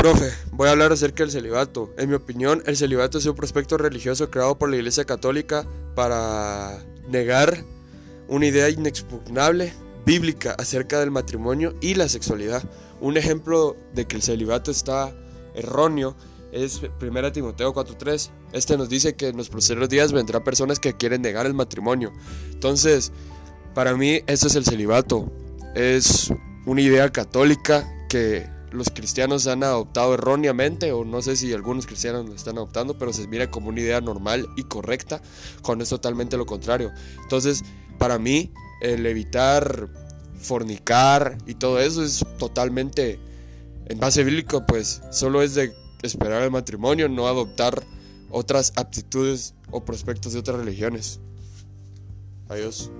Profe, voy a hablar acerca del celibato. En mi opinión, el celibato es un prospecto religioso creado por la Iglesia Católica para negar una idea inexpugnable, bíblica, acerca del matrimonio y la sexualidad. Un ejemplo de que el celibato está erróneo es 1 Timoteo 4.3. Este nos dice que en los próximos días vendrán personas que quieren negar el matrimonio. Entonces, para mí, esto es el celibato. Es una idea católica que los cristianos han adoptado erróneamente, o no sé si algunos cristianos lo están adoptando, pero se mira como una idea normal y correcta, cuando es totalmente lo contrario. Entonces, para mí, el evitar fornicar y todo eso es totalmente en base bíblico, pues solo es de esperar el matrimonio, no adoptar otras aptitudes o prospectos de otras religiones. Adiós.